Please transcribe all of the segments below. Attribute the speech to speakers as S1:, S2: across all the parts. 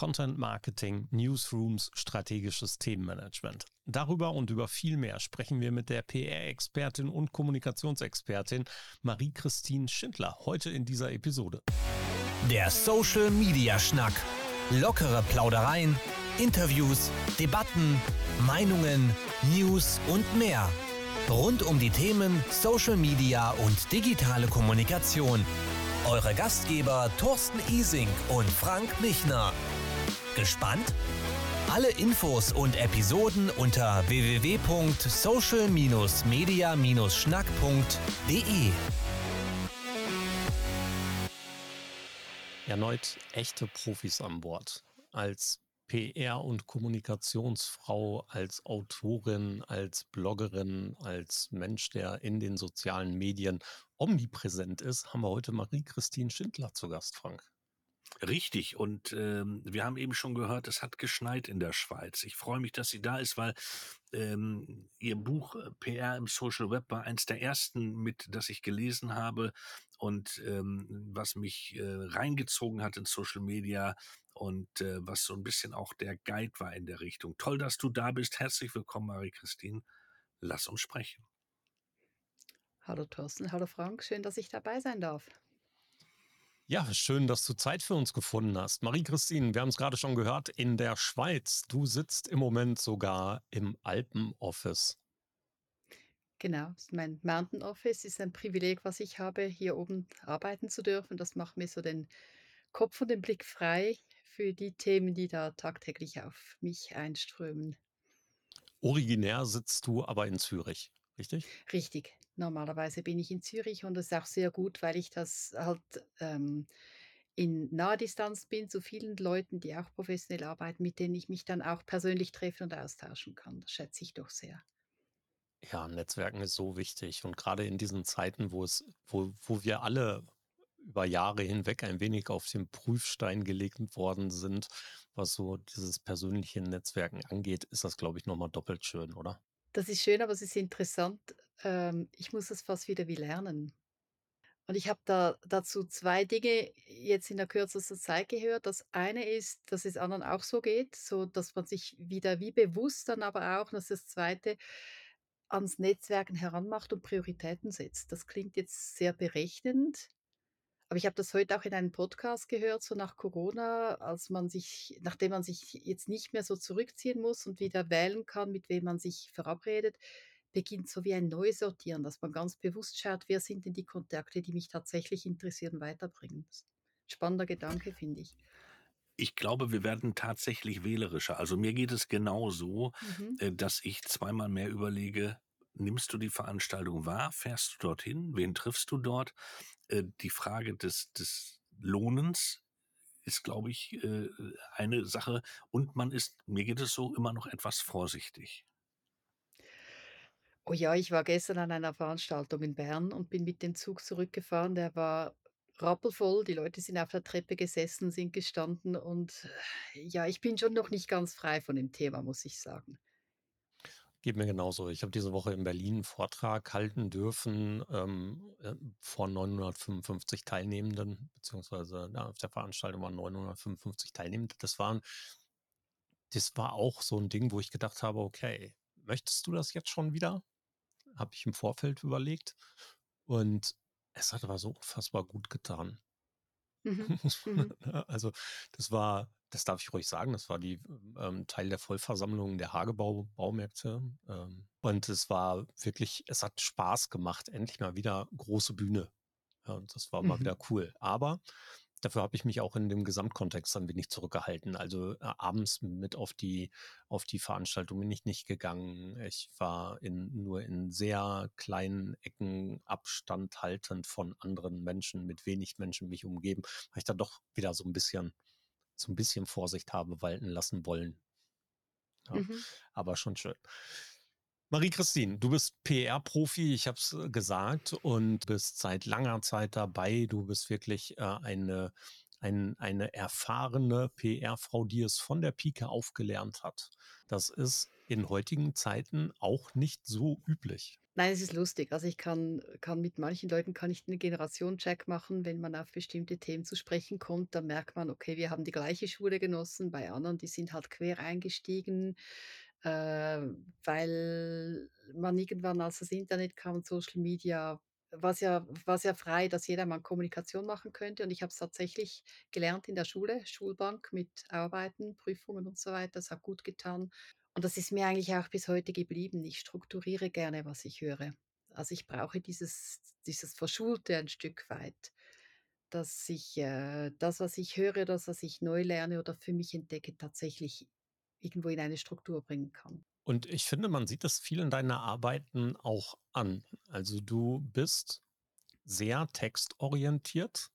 S1: Content Marketing, Newsrooms, strategisches Themenmanagement. Darüber und über viel mehr sprechen wir mit der PR-Expertin und Kommunikationsexpertin Marie-Christine Schindler heute in dieser Episode.
S2: Der Social Media Schnack. Lockere Plaudereien, Interviews, Debatten, Meinungen, News und mehr. Rund um die Themen Social Media und digitale Kommunikation eure Gastgeber Thorsten Ising und Frank Michner. Gespannt? Alle Infos und Episoden unter www.social-media-schnack.de.
S1: Erneut echte Profis an Bord. Als PR- und Kommunikationsfrau, als Autorin, als Bloggerin, als Mensch, der in den sozialen Medien omnipräsent ist, haben wir heute Marie-Christine Schindler zu Gast, Frank.
S3: Richtig. Und ähm, wir haben eben schon gehört, es hat geschneit in der Schweiz. Ich freue mich, dass sie da ist, weil ähm, ihr Buch äh, PR im Social Web war eins der ersten, mit das ich gelesen habe und ähm, was mich äh, reingezogen hat in Social Media und äh, was so ein bisschen auch der Guide war in der Richtung. Toll, dass du da bist. Herzlich willkommen, Marie-Christine. Lass uns sprechen.
S4: Hallo Thorsten, hallo Frank, schön, dass ich dabei sein darf.
S1: Ja, schön, dass du Zeit für uns gefunden hast. Marie-Christine, wir haben es gerade schon gehört, in der Schweiz. Du sitzt im Moment sogar im Alpenoffice.
S4: Genau, mein Mountain Office ist ein Privileg, was ich habe, hier oben arbeiten zu dürfen. Das macht mir so den Kopf und den Blick frei für die Themen, die da tagtäglich auf mich einströmen.
S1: Originär sitzt du aber in Zürich, richtig?
S4: Richtig. Normalerweise bin ich in Zürich und das ist auch sehr gut, weil ich das halt ähm, in Nahdistanz bin zu vielen Leuten, die auch professionell arbeiten, mit denen ich mich dann auch persönlich treffen und austauschen kann. Das schätze ich doch sehr.
S1: Ja, Netzwerken ist so wichtig und gerade in diesen Zeiten, wo es, wo, wo wir alle über Jahre hinweg ein wenig auf den Prüfstein gelegt worden sind, was so dieses persönliche Netzwerken angeht, ist das, glaube ich, nochmal doppelt schön, oder?
S4: Das ist schön, aber es ist interessant. Ähm, ich muss es fast wieder wie lernen. Und ich habe da dazu zwei Dinge jetzt in der kürzesten Zeit gehört. Das eine ist, dass es anderen auch so geht, so dass man sich wieder wie bewusst dann aber auch, das ist das zweite, ans Netzwerken heranmacht und Prioritäten setzt. Das klingt jetzt sehr berechnend, aber ich habe das heute auch in einem Podcast gehört, so nach Corona, als man sich, nachdem man sich jetzt nicht mehr so zurückziehen muss und wieder wählen kann, mit wem man sich verabredet, beginnt so wie ein Neusortieren, dass man ganz bewusst schaut, wer sind denn die Kontakte, die mich tatsächlich interessieren, weiterbringen. Spannender Gedanke, finde ich.
S3: Ich glaube, wir werden tatsächlich wählerischer. Also mir geht es genauso, mhm. Äh, dass ich zweimal mehr überlege, nimmst du die Veranstaltung wahr? Fährst du dorthin? Wen triffst du dort? Äh, die Frage des, des Lohnens ist, glaube ich, äh, eine Sache. Und man ist, mir geht es so, immer noch etwas vorsichtig.
S4: Oh ja, ich war gestern an einer Veranstaltung in Bern und bin mit dem Zug zurückgefahren. Der war rappelvoll. Die Leute sind auf der Treppe gesessen, sind gestanden und ja, ich bin schon noch nicht ganz frei von dem Thema, muss ich sagen.
S1: Geht mir genauso. Ich habe diese Woche in Berlin einen Vortrag halten dürfen ähm, äh, vor 955 Teilnehmenden, beziehungsweise ja, auf der Veranstaltung waren 955 Teilnehmende. Das waren, das war auch so ein Ding, wo ich gedacht habe, okay, möchtest du das jetzt schon wieder? Habe ich im Vorfeld überlegt. Und es hat aber so unfassbar gut getan. Mhm. mhm. also das war das darf ich ruhig sagen, das war die ähm, Teil der Vollversammlung der Hagebau-Baumärkte. Ähm, und es war wirklich, es hat Spaß gemacht, endlich mal wieder große Bühne. Ja, das war mhm. mal wieder cool. Aber dafür habe ich mich auch in dem Gesamtkontext ein wenig zurückgehalten. Also äh, abends mit auf die, auf die Veranstaltung bin ich nicht gegangen. Ich war in, nur in sehr kleinen Ecken Abstand haltend von anderen Menschen, mit wenig Menschen mich umgeben, weil ich da doch wieder so ein bisschen so ein bisschen Vorsicht habe walten lassen wollen. Ja, mhm. Aber schon schön. Marie-Christine, du bist PR-Profi, ich habe es äh, gesagt, und bist seit langer Zeit dabei. Du bist wirklich äh, eine, ein, eine erfahrene PR-Frau, die es von der Pike aufgelernt hat. Das ist in heutigen Zeiten auch nicht so üblich.
S4: Nein, es ist lustig. Also, ich kann kann mit manchen Leuten kann ich 'n Generationencheck machen, wenn man auf bestimmte Themen zu sprechen kommt, dann merkt man, okay, wir haben die gleiche Schule genossen. Bei anderen, die sind halt quer eingestiegen, äh, weil man irgendwann als das Internet kam und Social Media war's ja war's ja frei, dass jeder mal Kommunikation machen könnte und ich habe es tatsächlich gelernt in der Schule, Schulbank mit Arbeiten, Prüfungen und so weiter. Das hat gut getan. Und das ist mir eigentlich auch bis heute geblieben. Ich strukturiere gerne, was ich höre. Also, ich brauche dieses dieses Verschulte ein Stück weit, dass ich, äh, das, was ich höre, das, was ich neu lerne oder für mich entdecke, tatsächlich irgendwo in eine Struktur bringen kann.
S1: Und ich finde, man sieht das viel in deinen Arbeiten auch an. Also, du bist sehr textorientiert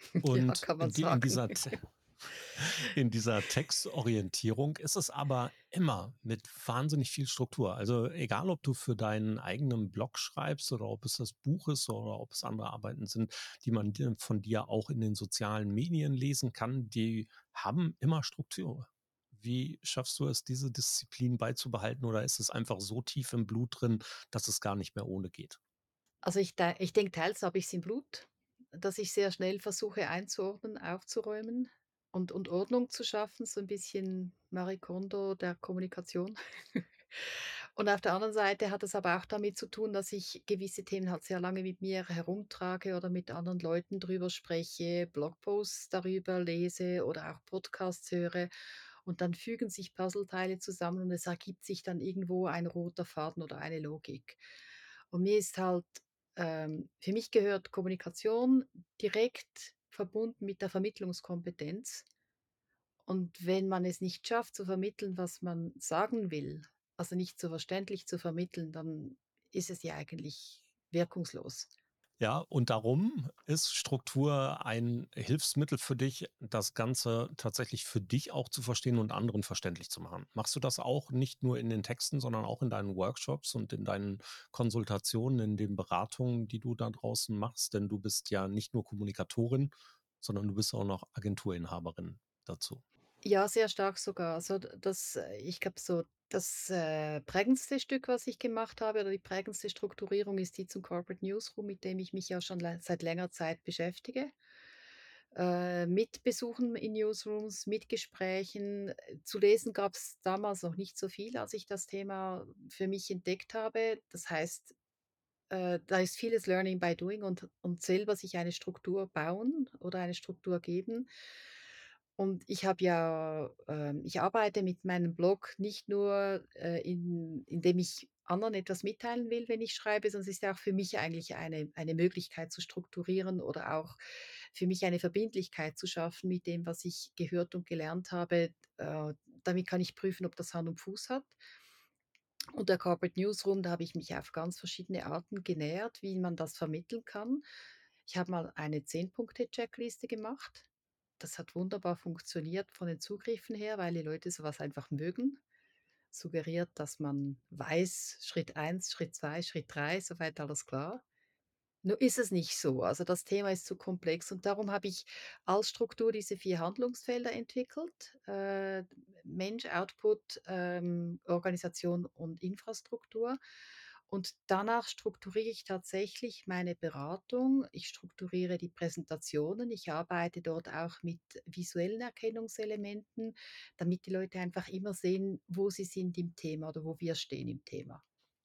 S4: Ja,
S1: und
S4: man
S1: in die in dieser in dieser Textorientierung ist es aber immer mit wahnsinnig viel Struktur. Also, egal, ob du für deinen eigenen Blog schreibst oder ob es das Buch ist oder ob es andere Arbeiten sind, die man von dir auch in den sozialen Medien lesen kann, die haben immer Struktur. Wie schaffst du es, diese Disziplin beizubehalten oder ist es einfach so tief im Blut drin, dass es gar nicht mehr ohne geht?
S4: Also, ich ich denke, teils habe ich's im Blut, dass ich sehr schnell versuche einzuordnen, aufzuräumen und und Ordnung zu schaffen, so 'n bisschen Marie Kondo der Kommunikation. Und auf der anderen Seite hat es aber auch damit zu tun, dass ich gewisse Themen halt sehr lange mit mir herumtrage oder mit anderen Leuten drüber spreche, Blogposts darüber lese oder auch Podcasts höre. Und dann fügen sich Puzzleteile zusammen und es ergibt sich dann irgendwo ein roter Faden oder eine Logik. Und mir ist halt ähm, für mich gehört Kommunikation direkt verbunden mit der Vermittlungskompetenz. Und wenn man es nicht schafft zu vermitteln, was man sagen will, also nicht so verständlich zu vermitteln, dann ist es ja eigentlich wirkungslos.
S1: Ja, und darum ist Struktur ein Hilfsmittel für dich, das Ganze tatsächlich für dich auch zu verstehen und anderen verständlich zu machen. Machst du das auch nicht nur in den Texten, sondern auch in deinen Workshops und in deinen Konsultationen, in den Beratungen, die du da draußen machst? Denn du bist ja nicht nur Kommunikatorin, sondern du bist auch noch Agenturinhaberin dazu.
S4: Ja, sehr stark sogar. Also, das äh, ich glaube so, das, äh, prägendste Stück, was ich gemacht habe oder die prägendste Strukturierung ist die zum Corporate Newsroom, mit dem ich mich ja schon seit längerer Zeit beschäftige. Äh, mit Besuchen in Newsrooms, mit Gesprächen. Äh, zu lesen gab's damals noch nicht so viel, als ich das Thema für mich entdeckt habe. Das heißt, äh, da ist vieles Learning by Doing und und selber sich eine Struktur bauen oder eine Struktur geben. Und ich habe ja ähm, ich arbeite mit meinem Blog nicht nur, äh, in indem ich anderen etwas mitteilen will, wenn ich schreibe, sondern es ist ja auch für mich eigentlich eine eine Möglichkeit zu strukturieren oder auch für mich eine Verbindlichkeit zu schaffen mit dem, was ich gehört und gelernt habe. Äh, damit kann ich prüfen, ob das Hand und Fuß hat. Und der Corporate Newsroom, da habe ich mich auf ganz verschiedene Arten genähert, wie man das vermitteln kann. Ich habe mal eine Zehn-Punkte-Checkliste gemacht. Das hat wunderbar funktioniert von den Zugriffen her, weil die Leute so was einfach mögen. Suggeriert, dass man weiß, Schritt 1, Schritt 2, Schritt 3, so weit alles klar. Nur ist es nicht so. Also, das Thema ist zu komplex und darum habe ich als Struktur diese 4 Handlungsfelder entwickelt. Äh, Mensch, Output, ähm, Organisation und Infrastruktur. Und danach strukturiere ich tatsächlich meine Beratung. Ich strukturiere die Präsentationen. Ich arbeite dort auch mit visuellen Erkennungselementen, damit die Leute einfach immer sehen, wo sie sind im Thema oder wo wir stehen im Thema.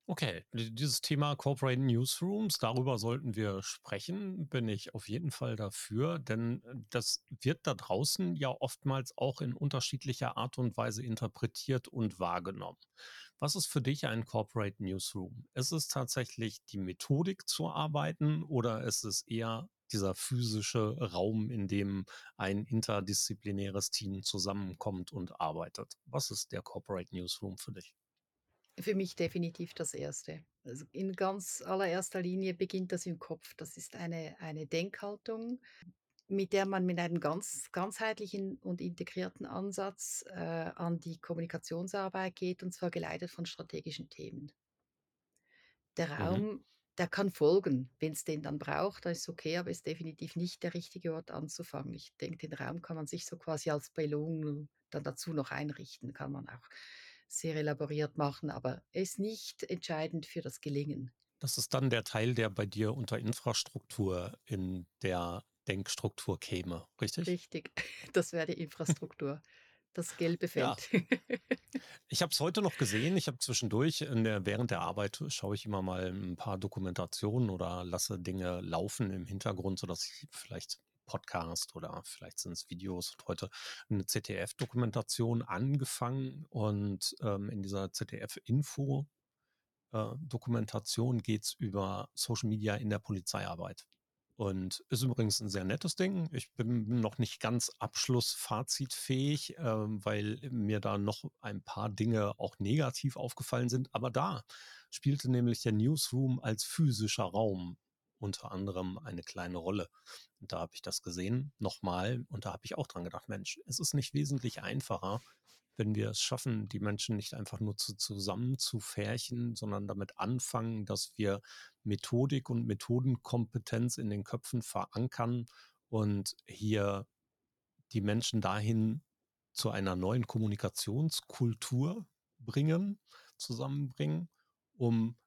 S1: Okay, di dieses Thema Corporate Newsrooms, darüber sollten wir sprechen, bin ich auf jeden Fall dafür, denn, äh, das wird da draußen ja oftmals auch in unterschiedlicher Art und Weise interpretiert und wahrgenommen. Was ist für dich ein Corporate Newsroom? Ist es tatsächlich die Methodik zu arbeiten oder ist es eher dieser physische Raum, in dem ein interdisziplinäres Team zusammenkommt und arbeitet? Was ist der Corporate Newsroom für dich?
S4: Für mich definitiv das Erste. Also, in ganz allererster Linie beginnt das im Kopf. Das ist eine eine Denkhaltung, mit der man mit einem ganz ganzheitlichen und integrierten Ansatz, äh, an die Kommunikationsarbeit geht, und zwar geleitet von strategischen Themen. Der
S1: Mhm.
S4: Raum, der kann folgen, wenn's den dann braucht, dann ist okay, aber ist definitiv nicht der richtige Ort anzufangen. Ich denke, den Raum kann man sich so quasi als Belohnung dann dazu noch einrichten kann man auch. Sehr elaboriert machen, aber er ist nicht entscheidend für das Gelingen.
S1: Das ist dann der Teil, der bei dir unter Infrastruktur in der Denkstruktur käme, richtig?
S4: Richtig, das wäre die Infrastruktur. Das gelbe
S1: Ja.
S4: Feld.
S1: Ich habe es heute noch gesehen. Ich habe zwischendurch der, während der Arbeit schaue ich immer mal ein paar Dokumentationen oder lasse Dinge laufen im Hintergrund, sodass ich vielleicht Podcast oder vielleicht sind es Videos und heute eine ZDF-Dokumentation angefangen und ähm, in dieser ZDF-Info äh, Dokumentation geht es über Social Media in der Polizeiarbeit. Und ist übrigens ein sehr nettes Ding. Ich bin noch nicht ganz abschlussfazitfähig, ähm, weil mir da noch ein paar Dinge auch negativ aufgefallen sind. Aber da spielte nämlich der Newsroom als physischer Raum unter anderem eine kleine Rolle. Und da habe ich das gesehen, nochmal, und da habe ich auch dran gedacht, Mensch, es ist nicht wesentlich einfacher, wenn wir es schaffen, die Menschen nicht einfach nur zu, zusammenzufärchen, sondern damit anfangen, dass wir Methodik und Methodenkompetenz in den Köpfen verankern und hier die Menschen dahin zu einer neuen Kommunikationskultur bringen, zusammenbringen, um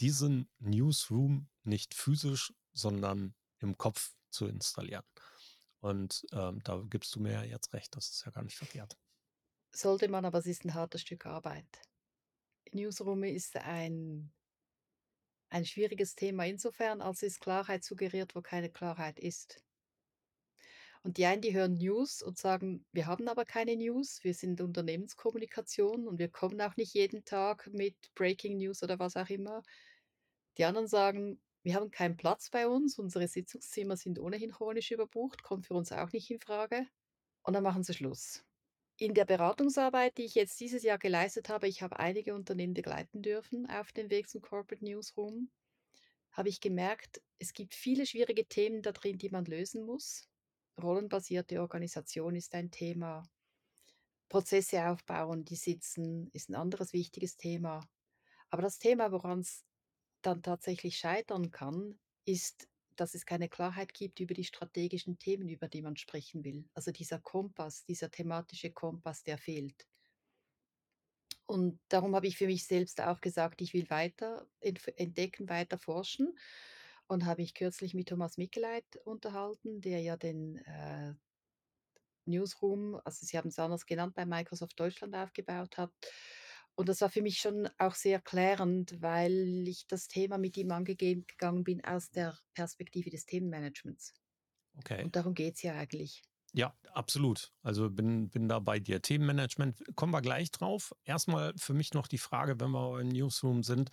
S1: diesen Newsroom nicht physisch, sondern im Kopf zu installieren. Und ähm, da gibst du mir jetzt recht, das ist ja gar nicht verkehrt.
S4: Sollte man, aber es ist ein hartes Stück Arbeit. Newsroom ist ein, ein schwieriges Thema insofern, als es Klarheit suggeriert, wo keine Klarheit ist. Und die einen, die hören News und sagen, wir haben aber keine News, wir sind Unternehmenskommunikation und wir kommen auch nicht jeden Tag mit Breaking News oder was auch immer. Die anderen sagen, wir haben keinen Platz bei uns, unsere Sitzungszimmer sind ohnehin chronisch überbucht, kommt für uns auch nicht in Frage. Und dann machen sie Schluss. In der Beratungsarbeit, die ich jetzt dieses Jahr geleistet habe, ich habe einige Unternehmen begleiten dürfen auf dem Weg zum Corporate Newsroom, habe ich gemerkt, es gibt viele schwierige Themen da drin, die man lösen muss. Rollenbasierte Organisation ist ein Thema. Prozesse aufbauen, die sitzen, ist ein anderes wichtiges Thema. Aber das Thema, woran es dann tatsächlich scheitern kann, ist, dass es keine Klarheit gibt über die strategischen Themen, über die man sprechen will. Also dieser Kompass, dieser thematische Kompass, der fehlt. Und darum habe ich für mich selbst auch gesagt, ich will weiter entdecken, weiter forschen. Und habe ich kürzlich mit Thomas Mickeleit unterhalten, der ja den äh, Newsroom, also Sie haben es anders genannt, bei Microsoft Deutschland aufgebaut hat. Und das war für mich schon auch sehr klärend, weil ich das Thema mit ihm angegangen bin aus der Perspektive des Themenmanagements.
S1: Okay.
S4: Und darum geht es ja eigentlich.
S1: Ja, absolut. Also bin, bin da bei dir. Themenmanagement, kommen wir gleich drauf. Erstmal für mich noch die Frage, wenn wir im Newsroom sind,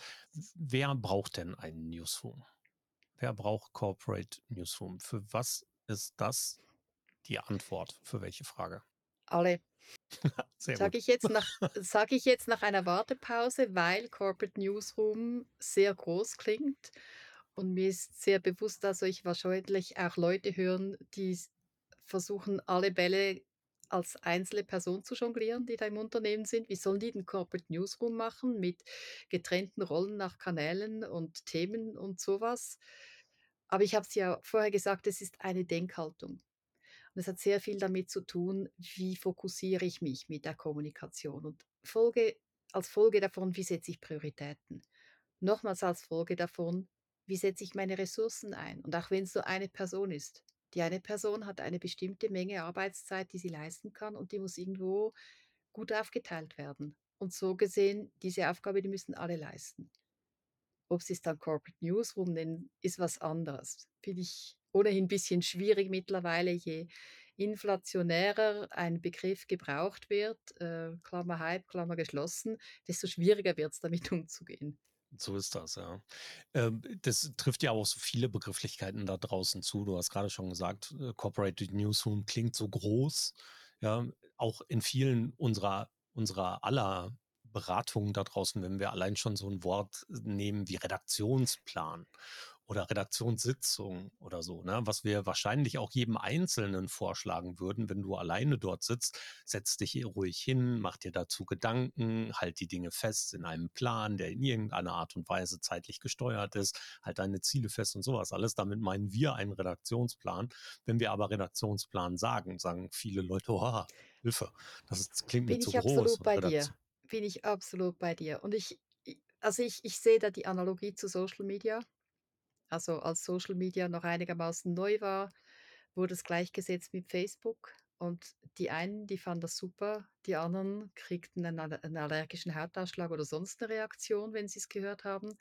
S1: wer braucht denn einen Newsroom? Wer braucht Corporate Newsroom? Für was ist das die Antwort? Für welche Frage?
S4: Alle. Sage ich, jetzt nach, sag ich jetzt nach einer Wartepause, weil Corporate Newsroom sehr groß klingt. Und mir ist sehr bewusst, also ich wahrscheinlich auch Leute hören, die versuchen, alle Bälle als einzelne Person zu jonglieren, die da im Unternehmen sind. Wie sollen die den Corporate Newsroom machen mit getrennten Rollen nach Kanälen und Themen und sowas? Aber ich habe es ja vorher gesagt, es ist eine Denkhaltung. Und es hat sehr viel damit zu tun, wie fokussiere ich mich mit der Kommunikation. Und Folge, als Folge davon, wie setze ich Prioritäten. Nochmals als Folge davon, wie setze ich meine Ressourcen ein. Und auch wenn es nur eine Person ist. Die eine Person hat eine bestimmte Menge Arbeitszeit, die sie leisten kann und die muss irgendwo gut aufgeteilt werden. Und so gesehen, diese Aufgabe, die müssen alle leisten. Ob sie es dann Corporate Newsroom nennen, ist was anderes. Finde ich ohnehin ein bisschen schwierig mittlerweile, je inflationärer ein Begriff gebraucht wird, äh, Klammer Hype, Klammer geschlossen, desto schwieriger wird es damit umzugehen.
S1: So ist das, ja. Ähm, das trifft ja auch so viele Begrifflichkeiten da draußen zu. Du hast gerade schon gesagt, äh, Corporate Newsroom klingt so groß. Ja, auch in vielen unserer, unserer aller Beratungen da draußen, wenn wir allein schon so ein Wort nehmen wie Redaktionsplan oder Redaktionssitzung oder so, ne? was wir wahrscheinlich auch jedem Einzelnen vorschlagen würden, wenn du alleine dort sitzt, setz dich hier ruhig hin, mach dir dazu Gedanken, halt die Dinge fest in einem Plan, der in irgendeiner Art und Weise zeitlich gesteuert ist, halt deine Ziele fest und sowas alles. Damit meinen wir einen Redaktionsplan. Wenn wir aber Redaktionsplan sagen, sagen viele Leute, oh, Hilfe, das ist, klingt mir
S4: Bin
S1: zu
S4: ich
S1: groß.
S4: absolut bei dir. Bin ich absolut bei dir. Und ich also, ich ich sehe da die Analogie zu Social Media. Also, als Social Media noch einigermaßen neu war, wurde es gleichgesetzt mit Facebook und die einen, die fanden das super, die anderen kriegten einen alle 'n allergischen Hautausschlag oder sonst 'ne Reaktion, wenn sie's gehört haben.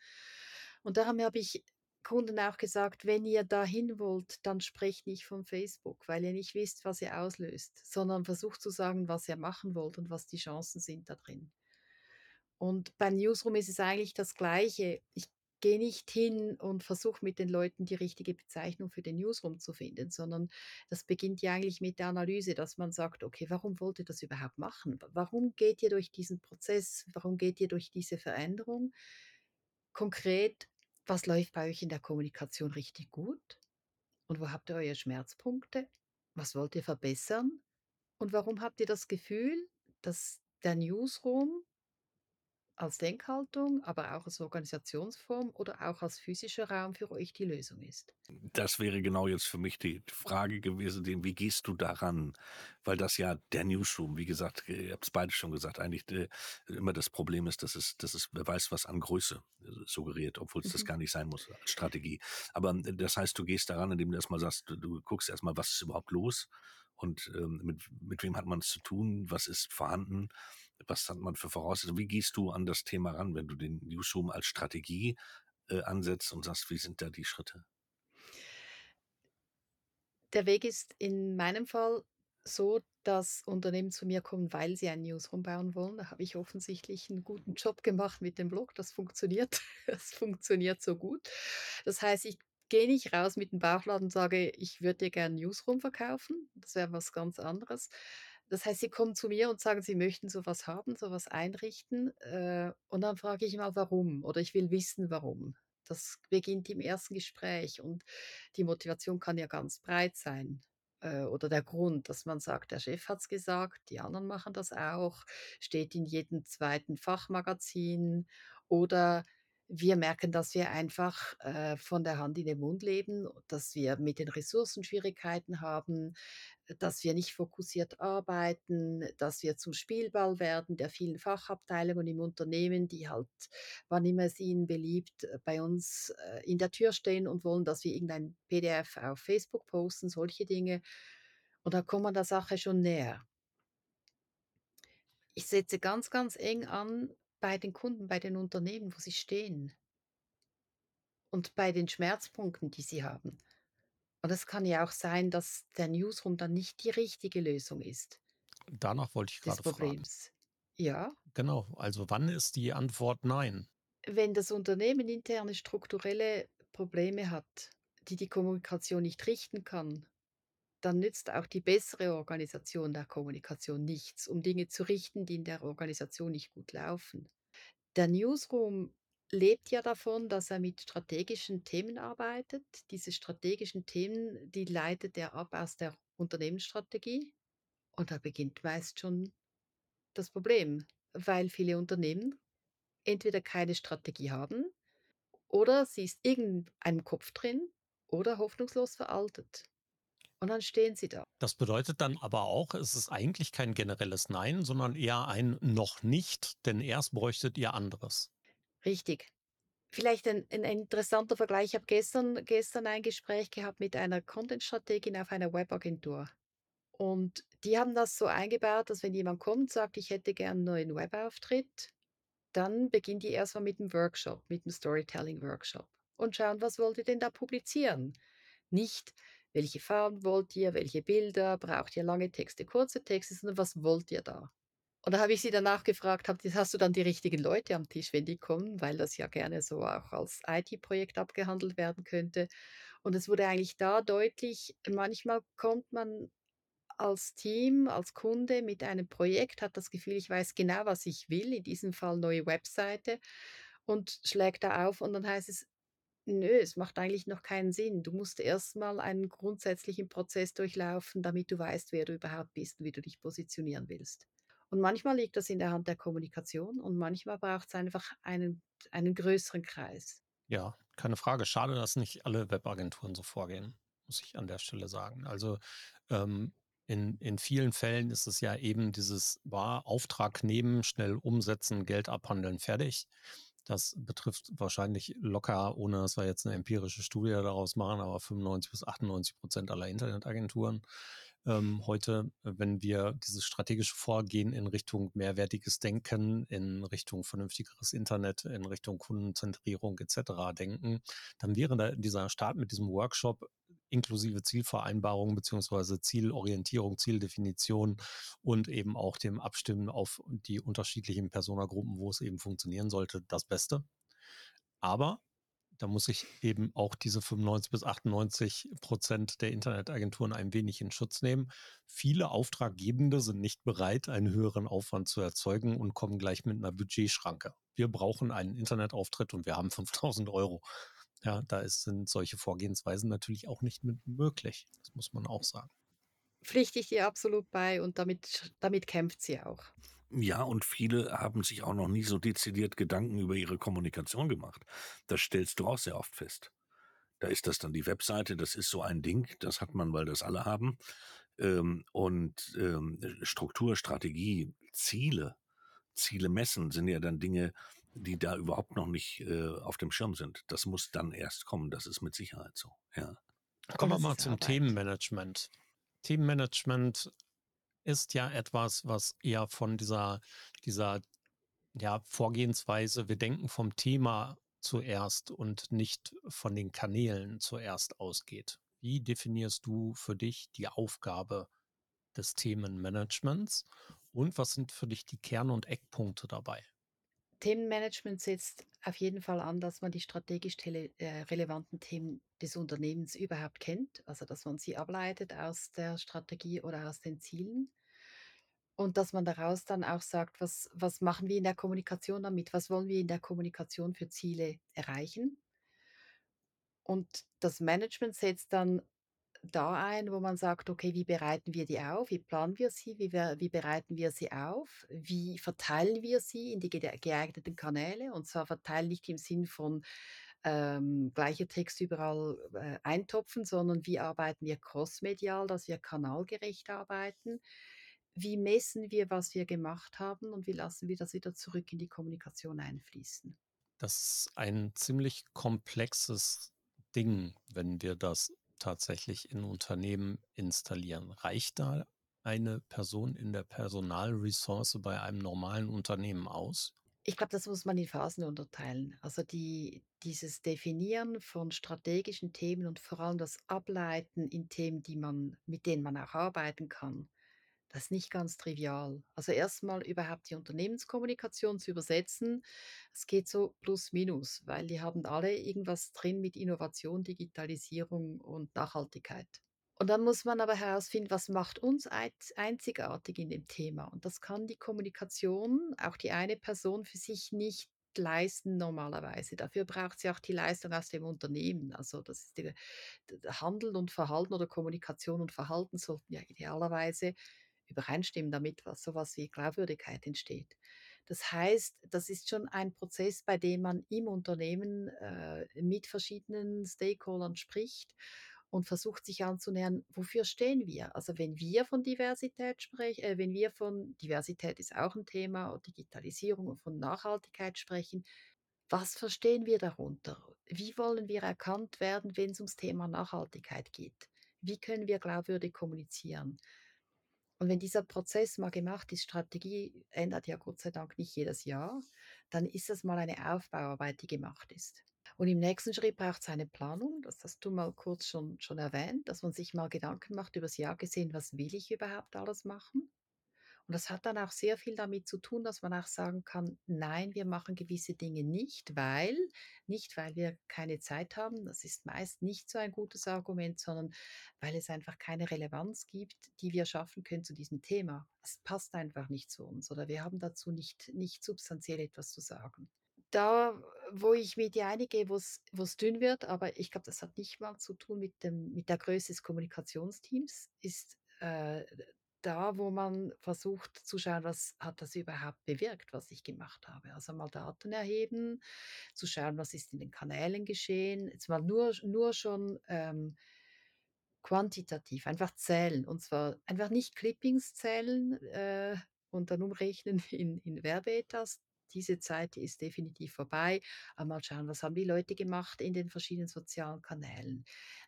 S4: Und darum habe ich Kunden auch gesagt: „Wenn ihr dahin wollt, dann sprecht nicht von Facebook, weil ihr nicht wisst, was ihr auslöst, sondern versucht zu sagen, was ihr machen wollt und was die Chancen sind da drin.“ Und beim Newsroom ist es eigentlich das Gleiche. Ich gehe nicht hin und versuche mit den Leuten die richtige Bezeichnung für den Newsroom zu finden, sondern das beginnt ja eigentlich mit der Analyse, dass man sagt: „Okay, warum wollt ihr das überhaupt machen? Warum geht ihr durch diesen Prozess? Warum geht ihr durch diese Veränderung? Konkret, was läuft bei euch in der Kommunikation richtig gut? Und wo habt ihr eure Schmerzpunkte? Was wollt ihr verbessern? Und warum habt ihr das Gefühl, dass der Newsroom als Denkhaltung, aber auch als Organisationsform oder auch als physischer Raum für euch die Lösung ist.
S3: Das wäre genau jetzt für mich die Frage gewesen, wie gehst du daran? Weil das ja der Newsroom, wie gesagt, äh, ihr habt's beide schon gesagt, eigentlich äh, immer das Problem ist, dass es, dass es wer weiß was an Größe äh, suggeriert, obwohl es das
S4: Mhm.
S3: gar nicht sein muss als Strategie. Aber äh, das heißt, du gehst daran, indem du erstmal sagst, du, du guckst erstmal, was ist überhaupt los und ähm, mit, mit wem hat man es zu tun, was ist vorhanden, was hat man für Voraussetzungen, wie gehst du an das Thema ran, wenn du den Newsroom als Strategie äh, ansetzt und sagst, wie sind da die Schritte?
S4: Der Weg ist in meinem Fall so, dass Unternehmen zu mir kommen, weil sie einen Newsroom bauen wollen. Da habe ich offensichtlich einen guten Job gemacht mit dem Blog. Das funktioniert. Das funktioniert so gut. Das heißt, ich gehe nicht raus mit dem Bauchladen und sage: „Ich würde dir gerne Newsroom verkaufen.“ Das wäre was ganz anderes. Das heißt, sie kommen zu mir und sagen, sie möchten so was haben, so was einrichten, äh, und dann frage ich mal: „Warum?“ Oder ich will wissen, warum. Das beginnt im ersten Gespräch und die Motivation kann ja ganz breit sein, äh, oder der Grund, dass man sagt: „Der Chef hat's gesagt, die anderen machen das auch, steht in jedem zweiten Fachmagazin.“ Oder wir merken, dass wir einfach, äh, von der Hand in den Mund leben, dass wir mit den Ressourcen Schwierigkeiten haben, dass wir nicht fokussiert arbeiten, dass wir zum Spielball werden der vielen Fachabteilungen im Unternehmen, die halt, wann immer es ihnen beliebt, äh, bei uns, äh, in der Tür stehen und wollen, dass wir irgendein PDF auf Facebook posten, solche Dinge. Und da kommt man der Sache schon näher. Ich setze ganz, ganz eng an bei den Kunden, bei den Unternehmen, wo sie stehen und bei den Schmerzpunkten, die sie haben. Und es kann ja auch sein, dass der Newsroom dann nicht die richtige Lösung ist
S1: Danach wollte ich gerade fragen.
S4: Ja,
S1: Genau, also wann ist die Antwort nein?
S4: wenn das Unternehmen interne strukturelle Probleme hat, die die Kommunikation nicht richten kann, dann nützt auch die bessere Organisation der Kommunikation nichts, um Dinge zu richten, die in der Organisation nicht gut laufen. Der Newsroom lebt ja davon, dass er mit strategischen Themen arbeitet. Diese strategischen Themen, die leitet er ab aus der Unternehmensstrategie. Und da beginnt meist schon das Problem, weil viele Unternehmen entweder keine Strategie haben oder sie ist irgendeinem Kopf drin oder hoffnungslos veraltet. Und dann stehen sie da.
S1: Das bedeutet dann aber auch, es ist eigentlich kein generelles Nein, sondern eher ein noch nicht, denn erst bräuchtet ihr anderes.
S4: Richtig. Vielleicht ein, ein interessanter Vergleich. Ich habe gestern, gestern ein Gespräch gehabt mit einer Content-Strategin auf einer Webagentur. Und die haben das so eingebaut, dass wenn jemand kommt und sagt, ich hätte gern einen neuen Webauftritt, dann beginnt die erstmal mit dem Workshop, mit dem Storytelling-Workshop und schauen, was wollt ihr denn da publizieren? Nicht, welche Farben wollt ihr, welche Bilder, braucht ihr lange Texte, kurze Texte, sondern was wollt ihr da? Und da habe ich sie danach gefragt, hast du dann die richtigen Leute am Tisch, wenn die kommen, weil das ja gerne so auch als IT-Projekt abgehandelt werden könnte. Und es wurde eigentlich da deutlich, manchmal kommt man als Team, als Kunde mit einem Projekt, hat das Gefühl, ich weiß genau, was ich will, in diesem Fall neue Webseite und schlägt da auf und dann heißt es, nö, es macht eigentlich noch keinen Sinn. Du musst erst mal einen grundsätzlichen Prozess durchlaufen, damit du weißt, wer du überhaupt bist und wie du dich positionieren willst. Und manchmal liegt das in der Hand der Kommunikation und manchmal braucht es einfach einen, einen größeren Kreis.
S1: Ja, keine Frage. Schade, dass nicht alle Webagenturen so vorgehen, muss ich an der Stelle sagen. Also ähm, in, in vielen Fällen ist es ja eben dieses war Auftrag nehmen, schnell umsetzen, Geld abhandeln, fertig. Das betrifft wahrscheinlich locker, ohne dass wir jetzt eine empirische Studie daraus machen, aber 95 bis 98 Prozent aller Internetagenturen ähm, heute, wenn wir dieses strategische Vorgehen in Richtung mehrwertiges Denken, in Richtung vernünftigeres Internet, in Richtung Kundenzentrierung etc. denken, dann wäre da dieser Start mit diesem Workshop inklusive Zielvereinbarung beziehungsweise Zielorientierung, Zieldefinition und eben auch dem Abstimmen auf die unterschiedlichen Personagruppen, wo es eben funktionieren sollte, das Beste. Aber da muss ich eben auch diese 95 bis 98 Prozent der Internetagenturen ein wenig in Schutz nehmen. Viele Auftraggebende sind nicht bereit, einen höheren Aufwand zu erzeugen und kommen gleich mit einer Budgetschranke. Wir brauchen einen Internetauftritt und wir haben 5000 Euro. Ja, da ist, sind solche Vorgehensweisen natürlich auch nicht mit möglich. Das muss man auch sagen.
S4: Pflichte ich dir absolut bei und damit, damit kämpft sie auch.
S3: Ja, und viele haben sich auch noch nie so dezidiert Gedanken über ihre Kommunikation gemacht. Das stellst du auch sehr oft fest. Da ist das dann die Webseite, das ist so ein Ding, das hat man, weil das alle haben. Ähm, und ähm, Struktur, Strategie, Ziele, Ziele messen sind ja dann Dinge, die da überhaupt noch nicht äh, auf dem Schirm sind. Das muss dann erst kommen, das ist mit Sicherheit so, ja.
S1: Kommen wir mal zum Arbeit. Themenmanagement. Themenmanagement ist ja etwas, was eher von dieser, dieser ja, Vorgehensweise, wir denken vom Thema zuerst und nicht von den Kanälen zuerst ausgeht. Wie definierst du für dich die Aufgabe des Themenmanagements und was sind für dich die Kern- und Eckpunkte dabei?
S4: Themenmanagement setzt auf jeden Fall an, dass man die strategisch äh, relevanten Themen des Unternehmens überhaupt kennt, also dass man sie ableitet aus der Strategie oder aus den Zielen. Und dass man daraus dann auch sagt, was, was machen wir in der Kommunikation damit? Was wollen wir in der Kommunikation für Ziele erreichen? Und das Management setzt dann da ein, wo man sagt, okay, wie bereiten wir die auf? Wie planen wir sie? Wie, wie bereiten wir sie auf? Wie verteilen wir sie in die geeigneten Kanäle? Und zwar verteilen nicht im Sinn von ähm, gleicher Text überall äh, eintopfen, sondern wie arbeiten wir crossmedial, dass wir kanalgerecht arbeiten? Wie messen wir, was wir gemacht haben und wie lassen wir das wieder zurück in die Kommunikation einfließen?
S1: Das ist ein ziemlich komplexes Ding, wenn wir das tatsächlich in Unternehmen installieren. Reicht da eine Person in der Personalressource bei einem normalen Unternehmen aus?
S4: Ich glaube, das muss man in Phasen unterteilen. Also die, dieses Definieren von strategischen Themen und vor allem das Ableiten in Themen, die man, mit denen man auch arbeiten kann, das ist nicht ganz trivial. Also erstmal überhaupt die Unternehmenskommunikation zu übersetzen. Es geht so plus minus, weil die haben alle irgendwas drin mit Innovation, Digitalisierung und Nachhaltigkeit. Und dann muss man aber herausfinden, was macht uns einzigartig in dem Thema. Und das kann die Kommunikation, auch die eine Person für sich nicht leisten normalerweise. Dafür braucht sie auch die Leistung aus dem Unternehmen. Also das ist die, Handeln und Verhalten oder Kommunikation und Verhalten sollten ja idealerweise übereinstimmen damit, was sowas wie Glaubwürdigkeit entsteht. Das heißt, das ist schon ein Prozess, bei dem man im Unternehmen äh, mit verschiedenen Stakeholdern spricht und versucht sich anzunähern, wofür stehen wir? Also wenn wir von Diversität sprechen, äh, wenn wir von Diversität ist auch ein Thema, Digitalisierung und von Nachhaltigkeit sprechen, was verstehen wir darunter? Wie wollen wir erkannt werden, wenn es ums Thema Nachhaltigkeit geht? Wie können wir glaubwürdig kommunizieren? Und wenn dieser Prozess mal gemacht ist, Strategie ändert ja Gott sei Dank nicht jedes Jahr, dann ist das mal eine Aufbauarbeit, die gemacht ist. Und im nächsten Schritt braucht es eine Planung, das hast du mal kurz schon, schon erwähnt, dass man sich mal Gedanken macht über das Jahr gesehen, was will ich überhaupt alles machen? Und das hat dann auch sehr viel damit zu tun, dass man auch sagen kann, nein, wir machen gewisse Dinge nicht, weil, nicht weil wir keine Zeit haben, das ist meist nicht so ein gutes Argument, sondern weil es einfach keine Relevanz gibt, die wir schaffen können zu diesem Thema. Es passt einfach nicht zu uns oder wir haben dazu nicht, nicht substanziell etwas zu sagen. Da, wo ich mit dir einige, wo es dünn wird, aber ich glaube, das hat nicht mal zu tun mit, dem, mit der Größe des Kommunikationsteams, ist äh, da, wo man versucht zu schauen, was hat das überhaupt bewirkt, was ich gemacht habe. Also mal Daten erheben, zu schauen, was ist in den Kanälen geschehen. Jetzt mal nur, nur schon ähm, quantitativ, einfach zählen. Und zwar einfach nicht Clippings zählen äh, und dann umrechnen in, in Werbeetats. Diese Zeit ist definitiv vorbei. Aber mal schauen, was haben die Leute gemacht in den verschiedenen sozialen Kanälen?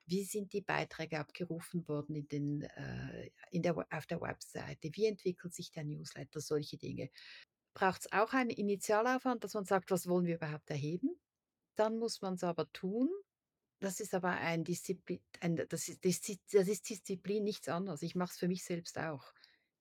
S4: Wie sind die Beiträge abgerufen worden in den, äh, in der, auf der Webseite? Wie entwickelt sich der Newsletter? Solche Dinge. Braucht es auch einen Initialaufwand, dass man sagt, was wollen wir überhaupt erheben? Dann muss man es aber tun das ist aber ein Disziplin ein das ist das ist Disziplin, nichts anderes. Ich mache es für mich selbst auch.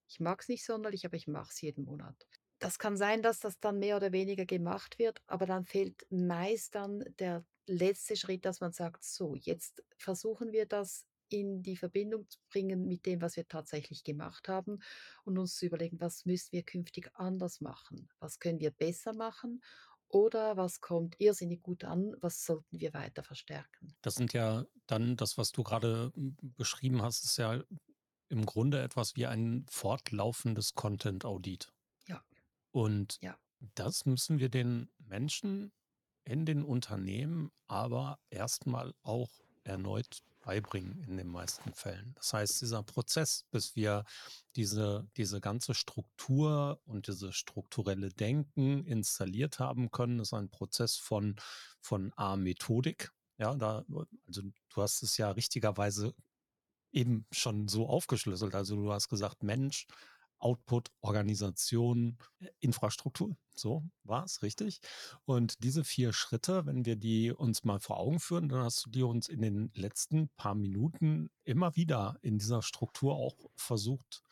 S4: Ich mag es nicht sonderlich, aber ich mache es jeden Monat. Das kann sein, dass das dann mehr oder weniger gemacht wird, aber dann fehlt meist dann der letzte Schritt, dass man sagt: „So, jetzt versuchen wir das in die Verbindung zu bringen mit dem, was wir tatsächlich gemacht haben und uns zu überlegen, was müssen wir künftig anders machen? Was können wir besser machen oder was kommt irrsinnig gut an, was sollten wir weiter verstärken?
S1: Das sind ja dann das, was du gerade beschrieben hast, ist ja im Grunde etwas wie ein fortlaufendes Content-Audit. Und
S4: ja.
S1: das müssen wir den Menschen in den Unternehmen aber erstmal auch erneut beibringen in den meisten Fällen. Das heißt, dieser Prozess, bis wir diese, diese ganze Struktur und dieses strukturelle Denken installiert haben können, ist ein Prozess von, von A, Methodik. Ja, da, also du hast es ja richtigerweise eben schon so aufgeschlüsselt. Also du hast gesagt, Mensch, Output, Organisation, äh, Infrastruktur. So war es, richtig? Und diese vier Schritte, wenn wir die uns mal vor Augen führen, dann hast du die uns in den letzten paar Minuten immer wieder in dieser Struktur auch versucht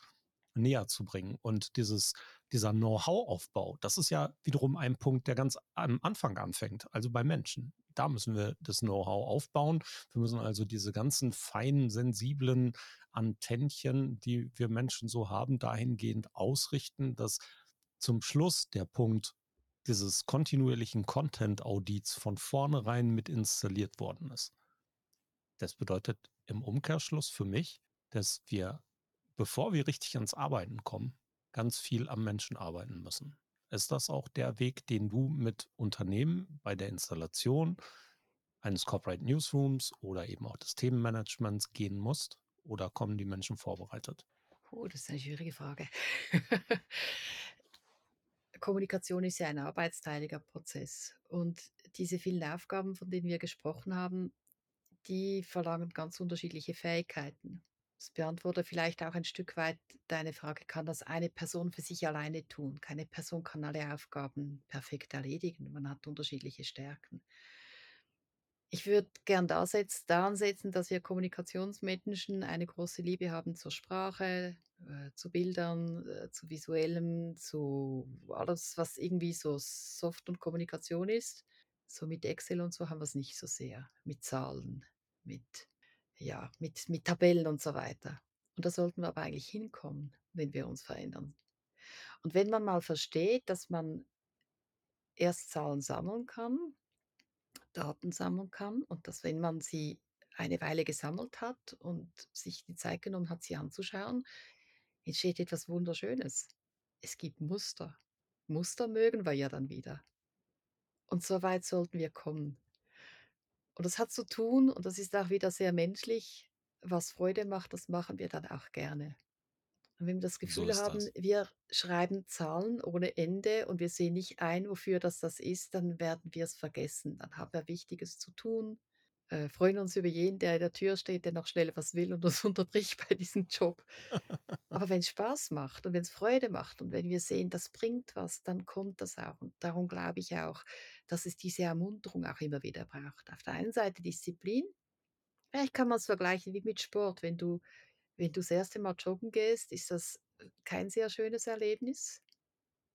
S1: näher zu bringen. Und dieses, dieser Know-how-Aufbau, das ist ja wiederum ein Punkt, der ganz am Anfang anfängt, also bei Menschen. Da müssen wir das Know-how aufbauen. Wir müssen also diese ganzen feinen, sensiblen Antennchen, die wir Menschen so haben, dahingehend ausrichten, dass zum Schluss der Punkt dieses kontinuierlichen Content-Audits von vornherein mit installiert worden ist. Das bedeutet im Umkehrschluss für mich, dass wir, bevor wir richtig ans Arbeiten kommen, ganz viel am Menschen arbeiten müssen. Ist das auch der Weg, den du mit Unternehmen bei der Installation eines Corporate Newsrooms oder eben auch des Themenmanagements gehen musst? Oder kommen die Menschen vorbereitet?
S4: Oh, das ist eine schwierige Frage. Kommunikation ist ja ein arbeitsteiliger Prozess. Und diese vielen Aufgaben, von denen wir gesprochen haben, die verlangen ganz unterschiedliche Fähigkeiten. Das beantwortet vielleicht auch ein Stück weit deine Frage, kann das eine Person für sich alleine tun? Keine Person kann alle Aufgaben perfekt erledigen. Man hat unterschiedliche Stärken. Ich würde gern da setz, daran setzen, dass wir Kommunikationsmenschen eine große Liebe haben zur Sprache, äh, zu Bildern, äh, zu visuellem, zu alles, was irgendwie so Soft und Kommunikation ist. So mit Excel und so haben wir es nicht so sehr. Mit Zahlen, mit, ja, mit, mit Tabellen und so weiter. Und da sollten wir aber eigentlich hinkommen, wenn wir uns verändern. Und wenn man mal versteht, dass man erst Zahlen sammeln kann, Daten sammeln kann und dass, wenn man sie eine Weile gesammelt hat und sich die Zeit genommen hat, sie anzuschauen, entsteht etwas Wunderschönes. Es gibt Muster. Muster mögen wir ja dann wieder. Und so weit sollten wir kommen. Und das hat zu tun, und das ist auch wieder sehr menschlich, was Freude macht, das machen wir dann auch gerne. Und wenn wir das
S1: So
S4: Gefühl
S1: ist
S4: haben,
S1: das.
S4: wir schreiben Zahlen ohne Ende und wir sehen nicht ein, wofür das das ist, dann werden wir es vergessen. Dann haben wir Wichtiges zu tun, äh, freuen uns über jeden, der in der Tür steht, der noch schnell was will und uns unterbricht bei diesem Job. Aber wenn es Spaß macht und wenn es Freude macht und wenn wir sehen, das bringt was, dann kommt das auch. Und darum glaube ich auch, dass es diese Ermunterung auch immer wieder braucht. Auf der einen Seite Disziplin. Vielleicht kann man es vergleichen wie mit Sport. Wenn du wenn du das erste Mal joggen gehst, ist das äh, kein sehr schönes Erlebnis.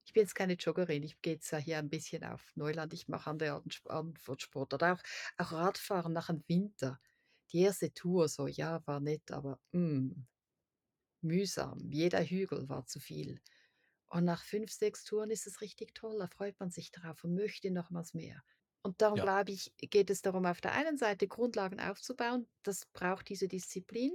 S4: Ich bin jetzt keine Joggerin, ich gehe jetzt ja hier ein bisschen auf Neuland, ich mache Arten von Sport oder auch, auch Radfahren nach dem Winter. Die erste Tour so, ja, war nett, aber mm, mühsam. Jeder Hügel war zu viel. Und nach fünf, sechs Touren ist es richtig toll, da freut man sich drauf und möchte nochmals mehr. Und darum
S1: Ja,
S4: glaube ich, geht es darum, auf der einen Seite Grundlagen aufzubauen. Das braucht diese Disziplin.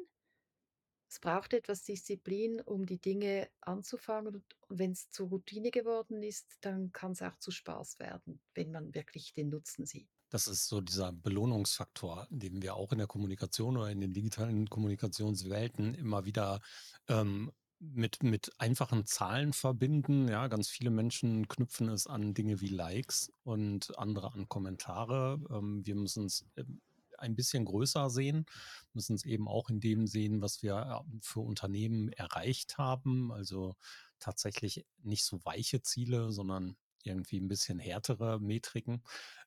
S4: Es braucht etwas Disziplin, um die Dinge anzufangen. Und wenn es zur Routine geworden ist, dann kann es auch zu Spaß werden, wenn man wirklich den Nutzen sieht.
S1: Das ist so dieser Belohnungsfaktor, den wir auch in der Kommunikation oder in den digitalen Kommunikationswelten immer wieder ähm, mit, mit einfachen Zahlen verbinden. Ja, ganz viele Menschen knüpfen es an Dinge wie Likes und andere an Kommentare. Ähm, wir müssen es ähm, ein bisschen größer sehen, müssen es eben auch in dem sehen, was wir äh, für Unternehmen erreicht haben. Also tatsächlich nicht so weiche Ziele, sondern irgendwie ein bisschen härtere Metriken.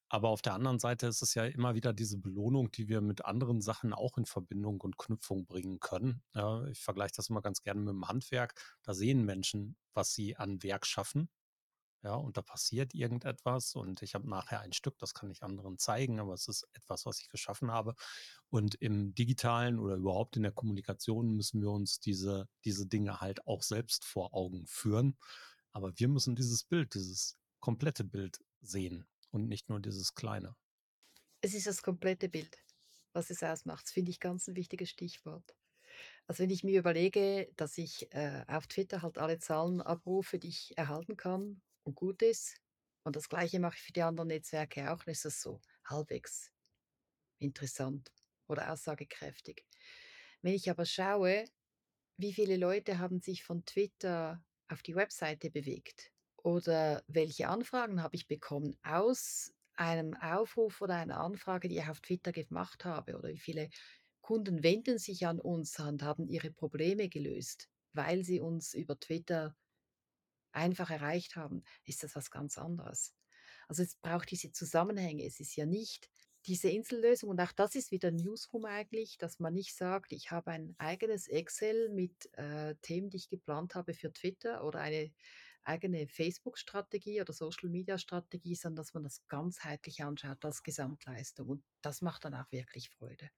S1: Aber auf der anderen Seite ist es ja immer wieder diese Belohnung, die wir mit anderen Sachen auch in Verbindung und Knüpfung bringen können. Ich vergleiche das immer ganz gerne mit dem Handwerk. Da sehen Menschen, was sie an Werk schaffen. Ja, und da passiert irgendetwas und ich habe nachher ein Stück, das kann ich anderen zeigen, aber es ist etwas, was ich geschaffen habe. Und im digitalen oder überhaupt in der Kommunikation müssen wir uns diese, diese Dinge halt auch selbst vor Augen führen. Aber wir müssen dieses Bild, dieses komplette Bild sehen und nicht nur dieses kleine.
S4: Es ist das komplette Bild, was es ausmacht. Das finde ich ganz ein wichtiges Stichwort. Also wenn ich mir überlege, dass ich äh, auf Twitter halt alle Zahlen abrufe, die ich erhalten kann und gut ist, und das gleiche mache ich für die anderen Netzwerke auch, dann ist das so halbwegs interessant oder aussagekräftig. Wenn ich aber schaue, wie viele Leute haben sich von Twitter auf die Webseite bewegt oder welche Anfragen habe ich bekommen aus einem Aufruf oder einer Anfrage, die ich auf Twitter gemacht habe? Oder wie viele Kunden wenden sich an uns und haben ihre Probleme gelöst, weil sie uns über Twitter einfach erreicht haben? Ist das was ganz anderes? Also es braucht diese Zusammenhänge. Es ist ja nicht diese Insellösung und auch das ist wieder Newsroom eigentlich, dass man nicht sagt, ich habe ein eigenes Excel mit äh, Themen, die ich geplant habe für Twitter oder eine eigene Facebook-Strategie oder Social-Media-Strategie, sondern dass man das ganzheitlich anschaut als Gesamtleistung. Und das macht dann auch wirklich Freude.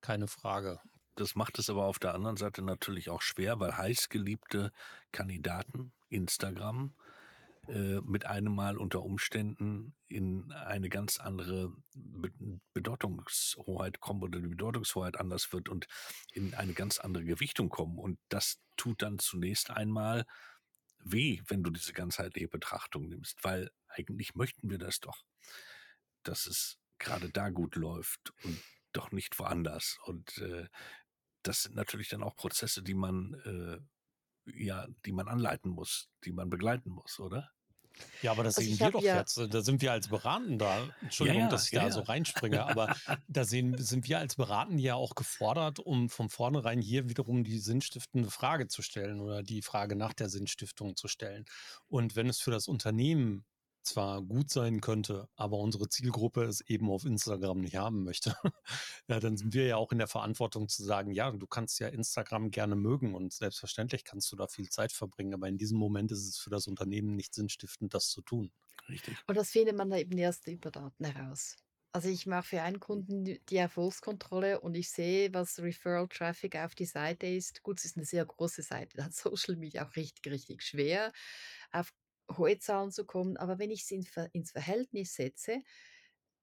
S1: Keine Frage.
S3: Das macht es aber auf der anderen Seite natürlich auch schwer, weil heißgeliebte Kandidaten, Instagram, äh, mit einem Mal unter Umständen in eine ganz andere Be Bedeutungshoheit kommen oder die Bedeutungshoheit anders wird und in eine ganz andere Gewichtung kommen. Und das tut dann zunächst einmal weh, wenn du diese ganzheitliche Betrachtung nimmst, weil eigentlich möchten wir das doch, dass es gerade da gut läuft und doch nicht woanders. Und äh, das sind natürlich dann auch Prozesse, die man äh, ja, die man anleiten muss, die man begleiten muss, oder?
S1: Ja, aber das also sehen wir doch ja jetzt. Da sind wir als Beraten da. Entschuldigung, ja, ja, dass ich da so reinspringe, aber da sehen, sind wir als Beraten ja auch gefordert, um von vornherein hier wiederum die sinnstiftende Frage zu stellen oder die Frage nach der Sinnstiftung zu stellen. Und wenn es für das Unternehmen zwar gut sein könnte, aber unsere Zielgruppe es eben auf Instagram nicht haben möchte, ja, dann sind wir ja auch in der Verantwortung zu sagen, ja, du kannst ja Instagram gerne mögen und selbstverständlich kannst du da viel Zeit verbringen, aber in diesem Moment ist es für das Unternehmen nicht sinnstiftend, das zu tun.
S3: Richtig.
S4: Und das findet man eben erst über Daten heraus. Also ich mache für einen Kunden die Erfolgskontrolle und ich sehe, was Referral Traffic auf die Seite ist. Gut, es ist eine sehr große Seite, da hat Social Media auch richtig, richtig schwer. Auf hohe Zahlen zu kommen. Aber wenn ich es in, ins Verhältnis setze,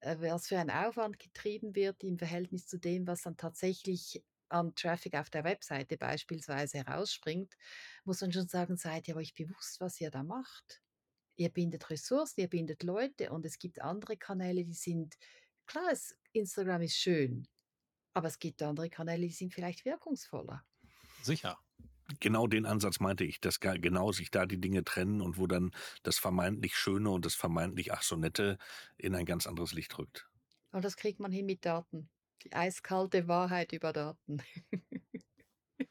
S4: äh, was für ein Aufwand getrieben wird im Verhältnis zu dem, was dann tatsächlich an Traffic auf der Webseite beispielsweise herausspringt, muss man schon sagen, seid ihr euch bewusst, was ihr da macht. Ihr bindet Ressourcen, ihr bindet Leute und es gibt andere Kanäle, die sind, klar, Instagram ist schön, aber es gibt andere Kanäle, die sind vielleicht wirkungsvoller.
S1: Sicher
S3: genau den Ansatz meinte ich, dass genau sich da die Dinge trennen und wo dann das vermeintlich Schöne und das vermeintlich ach so nette in ein ganz anderes Licht rückt.
S4: Und das kriegt man hin mit Daten. Die eiskalte Wahrheit über Daten.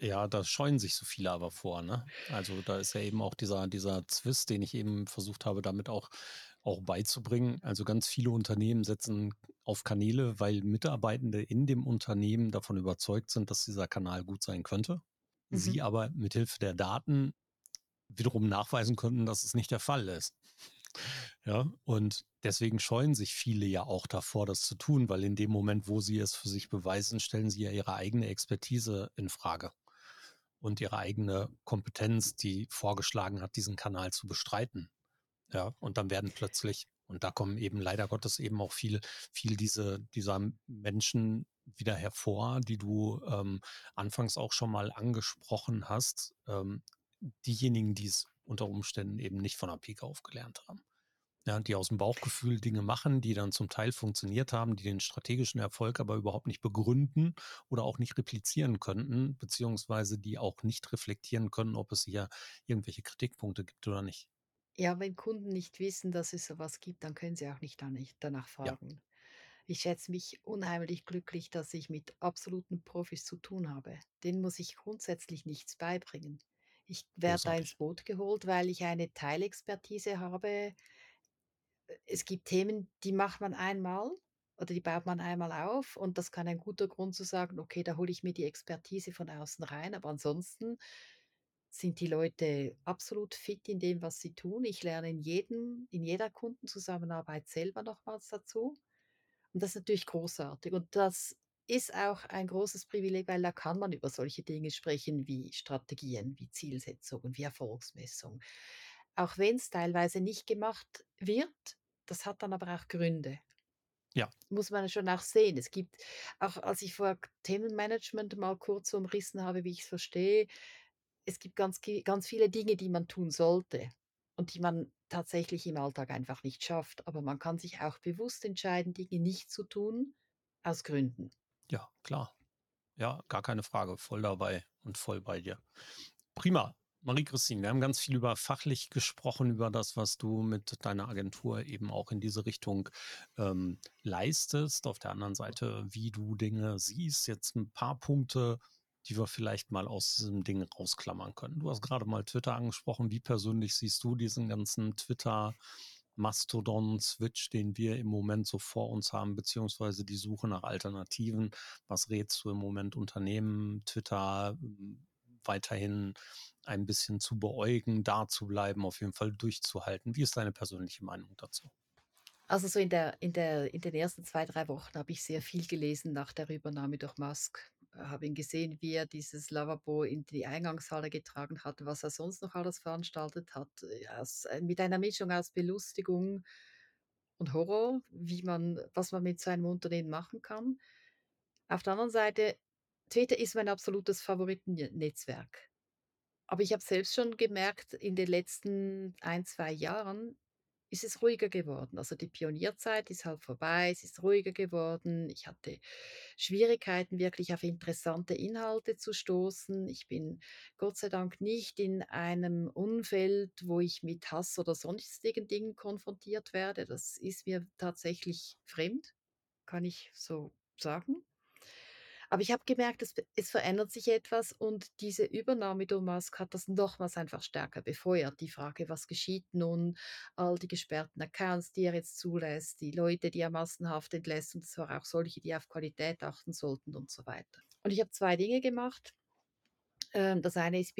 S1: Ja, da scheuen sich so viele aber vor, ne? Also da ist ja eben auch dieser, dieser Zwist, den ich eben versucht habe, damit auch, auch beizubringen. Also ganz viele Unternehmen setzen auf Kanäle, weil Mitarbeitende in dem Unternehmen davon überzeugt sind, dass dieser Kanal gut sein könnte mhm. sie aber mithilfe der Daten wiederum nachweisen konnten, dass es nicht der Fall ist. Ja, und deswegen scheuen sich viele ja auch davor, das zu tun, weil in dem Moment, wo sie es für sich beweisen, stellen sie ja ihre eigene Expertise in Frage und ihre eigene Kompetenz, die vorgeschlagen hat, diesen Kanal zu bestreiten. Ja, und dann werden plötzlich, und da kommen eben leider Gottes eben auch viel, viel diese, dieser Menschen wieder hervor, die du ähm, anfangs auch schon mal angesprochen hast. Ähm, diejenigen, die es unter Umständen eben nicht von der Pike auf haben. Ja, die aus dem Bauchgefühl Dinge machen, die dann zum Teil funktioniert haben, die den strategischen Erfolg aber überhaupt nicht begründen oder auch nicht replizieren könnten, beziehungsweise die auch nicht reflektieren können, ob es hier irgendwelche Kritikpunkte gibt oder nicht.
S4: Ja, wenn Kunden nicht wissen, dass es so was gibt, dann können sie auch nicht da nicht danach
S1: Ja,
S4: fragen. Ich schätze mich unheimlich glücklich, dass ich mit absoluten Profis zu tun habe. Denen muss ich grundsätzlich nichts beibringen. Ich werde da ins
S1: großartig.
S4: Boot geholt, weil ich eine Teilexpertise habe. Es gibt Themen, die macht man einmal oder die baut man einmal auf und das kann ein guter Grund zu sagen: „Okay, da hole ich mir die Expertise von außen rein.“ Aber ansonsten sind die Leute absolut fit in dem, was sie tun. Ich lerne in jedem in jeder Kundenzusammenarbeit selber nochmals dazu. Und das ist natürlich großartig. Und das ist auch ein großes Privileg, weil da kann man über solche Dinge sprechen wie Strategien, wie Zielsetzungen, wie Erfolgsmessung. Auch wenn es teilweise nicht gemacht wird, das hat dann aber auch Gründe.
S1: Ja,
S4: Muss man schon auch sehen. Es gibt auch als ich vorher Themenmanagement mal kurz umrissen habe, wie ich es verstehe, es gibt ganz ganz viele Dinge, die man tun sollte und die man tatsächlich im Alltag einfach nicht schafft. Aber man kann sich auch bewusst entscheiden, Dinge nicht zu tun, aus Gründen.
S1: ja, klar. Ja, gar keine Frage. Voll dabei und voll bei dir. Prima. Marie-Christine, wir haben ganz viel über fachlich gesprochen, über das, was du mit deiner Agentur eben auch in diese Richtung ähm, leistest. Auf der anderen Seite, wie du Dinge siehst. Jetzt ein paar Punkte, die wir vielleicht mal aus diesem Ding rausklammern können. Du hast gerade mal Twitter angesprochen. Wie persönlich siehst du diesen ganzen Twitter? Mastodon-Switch, den wir im Moment so vor uns haben, beziehungsweise die Suche nach Alternativen. Was rätst du im Moment Unternehmen, Twitter ähm, weiterhin ein bisschen zu beäugen, da zu bleiben, auf jeden Fall durchzuhalten? Wie ist deine persönliche Meinung dazu?
S4: Also, so in der in der in den ersten 2 3 Wochen habe ich sehr viel gelesen nach der Übernahme durch Musk. Habe ihn gesehen, wie er dieses Lavabo in die Eingangshalle getragen hat, was er sonst noch alles veranstaltet hat, aus äh, mit einer Mischung aus Belustigung und Horror, wie man was man mit so einem Unternehmen machen kann. Auf der anderen Seite, Twitter ist mein absolutes Favoritennetzwerk. Aber ich habe selbst schon gemerkt, in den letzten ein 2 Jahren ist es ruhiger geworden. Also, die Pionierzeit ist halt vorbei, es ist ruhiger geworden. Ich hatte Schwierigkeiten, wirklich auf interessante Inhalte zu stoßen. Ich bin Gott sei Dank nicht in einem Umfeld, wo ich mit Hass oder sonstigen Dingen konfrontiert werde. Das ist mir tatsächlich fremd, kann ich so sagen. Aber ich habe gemerkt, es es verändert sich etwas und diese Übernahme durch Musk hat das nochmals einfach stärker befeuert. Die Frage: „Was geschieht nun?“ All die gesperrten Accounts, die er jetzt zulässt, die Leute, die er massenhaft entlässt und zwar auch solche, die auf Qualität achten sollten und so weiter. Und ich habe 2 Dinge gemacht. Ähm, das eine ist,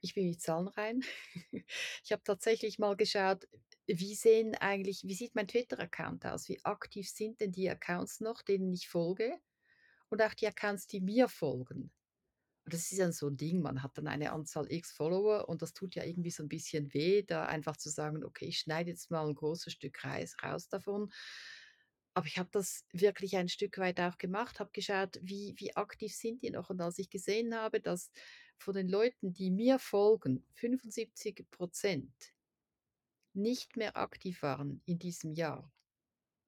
S4: ich bin mit Zahlen rein. Ich habe tatsächlich mal geschaut, wie sehen eigentlich wie sieht mein Twitter-Account aus? Wie aktiv sind denn die Accounts noch, denen ich folge? Und auch die Accounts, die mir folgen. Und das ist ja so ein Ding, man hat dann eine Anzahl X Follower und das tut ja irgendwie so ein bisschen weh, da einfach zu sagen: „Okay, ich schneide jetzt mal ein großes Stück Reis raus davon.“ Aber ich habe das wirklich ein Stück weit auch gemacht, habe geschaut, wie wie aktiv sind die noch? Und als ich gesehen habe, dass von den Leuten, die mir folgen, 75% nicht mehr aktiv waren in diesem Jahr,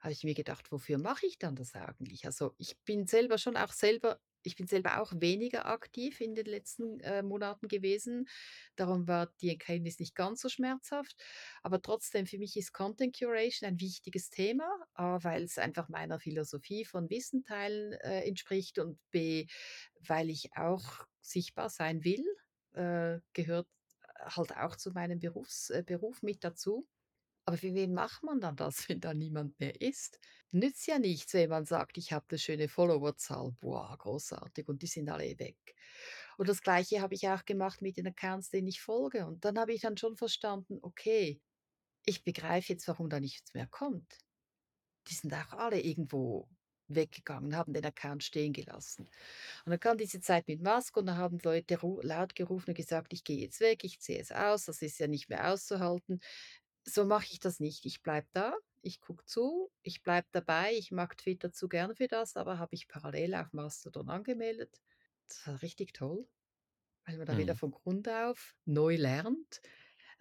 S4: habe ich mir gedacht: „Wofür mache ich dann das eigentlich?“ Also, ich bin selber schon auch selber ich bin selber auch weniger aktiv in den letzten, äh, Monaten gewesen. Darum war die Erkenntnis nicht ganz so schmerzhaft. Aber trotzdem, für mich ist Content Curation ein wichtiges Thema. A, weil es einfach meiner Philosophie von Wissen teilen, äh, entspricht und B, weil ich auch sichtbar sein will, äh, gehört halt auch zu meinem Berufs äh, Beruf mit dazu. Aber für wen macht man dann das, wenn da niemand mehr ist? Nützt ja nichts, wenn man sagt: „Ich habe 'ne schöne Followerzahl. Boah, großartig“, und die sind alle weg. Und das Gleiche habe ich auch gemacht mit den Accounts, denen ich folge. Und dann habe ich dann schon verstanden: „Okay, ich begreife jetzt, warum da nichts mehr kommt.“ Die sind auch alle irgendwo weggegangen, haben den Account stehen gelassen. Und dann kam diese Zeit mit Musk und da haben Leute laut gerufen und gesagt: „Ich gehe jetzt weg, ich ziehe es aus, das ist ja nicht mehr auszuhalten.“ So mache ich das nicht. Ich bleibe da, ich gucke zu, ich bleibe dabei. Ich mag Twitter zu gern für das, aber habe ich parallel auch Mastodon angemeldet. Das war richtig toll, weil man da wieder
S1: Mhm.
S4: von Grund auf neu lernt,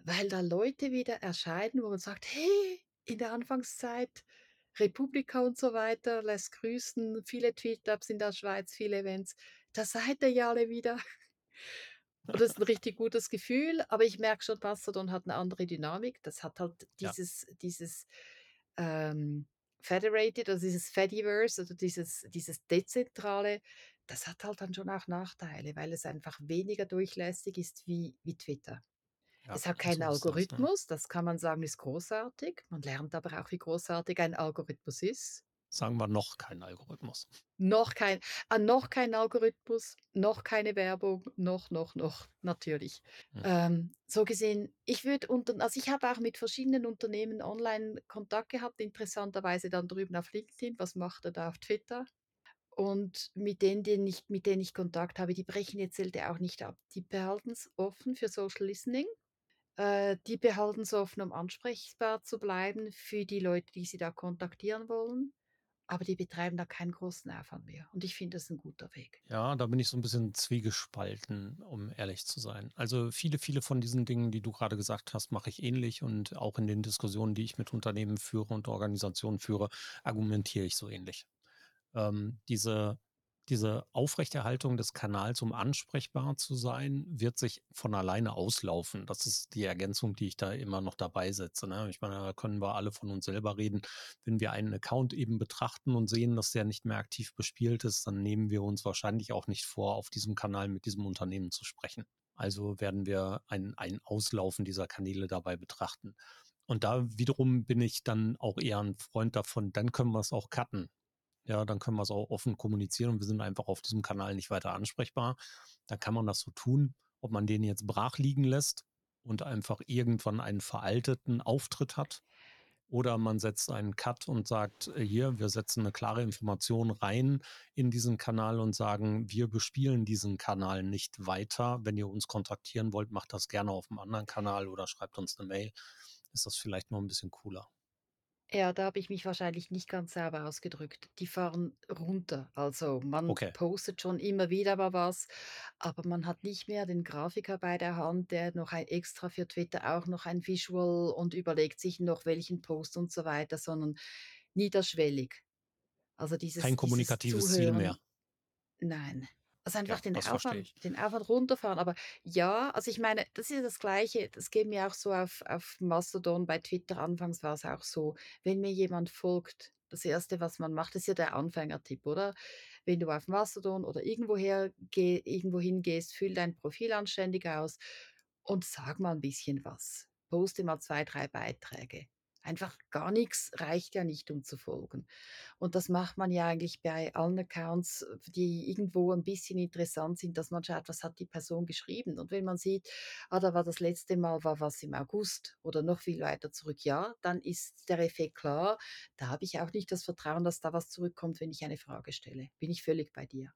S4: weil da Leute wieder erscheinen, wo man sagt: „Hey, in der Anfangszeit. Republika und so weiter lässt grüßen, viele Tweetups in der Schweiz, viele Events. Da seid ihr ja alle wieder. Und das ist ein richtig gutes Gefühl, aber ich merke schon, Mastodon hat eine andere Dynamik. Das hat halt
S1: Ja.
S4: dieses dieses, ähm, Federated, also dieses Fediverse, also dieses dieses Dezentrale, das hat halt dann schon auch Nachteile, weil es einfach weniger durchlässig ist wie wie Twitter.
S1: Ja,
S4: Es hat keinen
S1: ist das, ne?
S4: Algorithmus, das kann man sagen, ist großartig. Man lernt aber auch, wie großartig ein Algorithmus ist.
S1: Sagen wir noch keinen Algorithmus.
S4: Noch kein ah, noch kein Algorithmus, noch keine Werbung, noch, noch, noch, natürlich.
S1: Hm.
S4: Ähm, so gesehen, ich würde unter also, ich habe auch mit verschiedenen Unternehmen online Kontakt gehabt, interessanterweise dann drüben auf LinkedIn. Was macht er da auf Twitter? Und mit denen, denen ich mit denen ich Kontakt habe, die brechen jetzt Zelte auch nicht ab. Die behalten es offen für Social Listening. Äh, die behalten es offen, um ansprechbar zu bleiben für die Leute, die sie da kontaktieren wollen. Aber die betreiben da keinen großen Aufwand mehr. Und ich finde das ein guter Weg.
S1: Ja, da bin ich so ein bisschen zwiegespalten, um ehrlich zu sein. Also viele, viele von diesen Dingen, die du gerade gesagt hast, mache ich ähnlich und auch in den Diskussionen, die ich mit Unternehmen führe und Organisationen führe, argumentiere ich so ähnlich. Ähm, diese, diese Aufrechterhaltung des Kanals, um ansprechbar zu sein, wird sich von alleine auslaufen. Das ist die Ergänzung, die ich da immer noch dabei setze. Ne? Ich meine, da können wir alle von uns selber reden. Wenn wir einen Account eben betrachten und sehen, dass der nicht mehr aktiv bespielt ist, dann nehmen wir uns wahrscheinlich auch nicht vor, auf diesem Kanal mit diesem Unternehmen zu sprechen. Also werden wir ein, ein Auslaufen dieser Kanäle dabei betrachten. Und da wiederum bin ich dann auch eher ein Freund davon, dann können wir es auch cutten. Ja, dann können wir es auch offen kommunizieren und wir sind einfach auf diesem Kanal nicht weiter ansprechbar. Dann kann man das so tun, ob man den jetzt brach liegen lässt und einfach irgendwann einen veralteten Auftritt hat. Oder man setzt einen Cut und sagt, äh, hier, wir setzen eine klare Information rein in diesen Kanal und sagen, wir bespielen diesen Kanal nicht weiter. Wenn ihr uns kontaktieren wollt, macht das gerne auf einem anderen Kanal oder schreibt uns eine Mail. Ist das vielleicht noch ein bisschen cooler.
S4: Ja, da habe ich mich wahrscheinlich nicht ganz sauber ausgedrückt. Die fahren runter. Also man
S1: Okay.
S4: postet schon immer wieder mal was, aber man hat nicht mehr den Grafiker bei der Hand, der noch ein extra für Twitter auch noch ein Visual und überlegt sich noch welchen Post und so weiter, sondern niederschwellig. Also dieses,
S1: Kein
S4: dieses
S1: kommunikatives Ziel mehr.
S4: Zuhören, nein. Also einfach
S1: Ja,
S4: den Aufwand, den Aufwand runterfahren. Aber ja, also ich meine, das ist das Gleiche. Das geht mir auch so auf, auf Mastodon, bei Twitter anfangs war es auch so, wenn mir jemand folgt, das Erste, was man macht, ist ja der Anfängertipp, oder? Wenn du auf Mastodon oder irgendwoher geh, irgendwo hingehst, füll dein Profil anständig aus und sag mal ein bisschen was. Poste mal zwei, drei Beiträge. Einfach gar nichts reicht ja nicht, um zu folgen. Und das macht man ja eigentlich bei allen Accounts, die irgendwo ein bisschen interessant sind, dass man schaut, was hat die Person geschrieben. Und wenn man sieht, ah, da war das letzte Mal war was im August oder noch viel weiter zurück, ja, dann ist der Effekt klar. Da habe ich auch nicht das Vertrauen, dass da was zurückkommt, wenn ich eine Frage stelle. Bin ich völlig bei dir.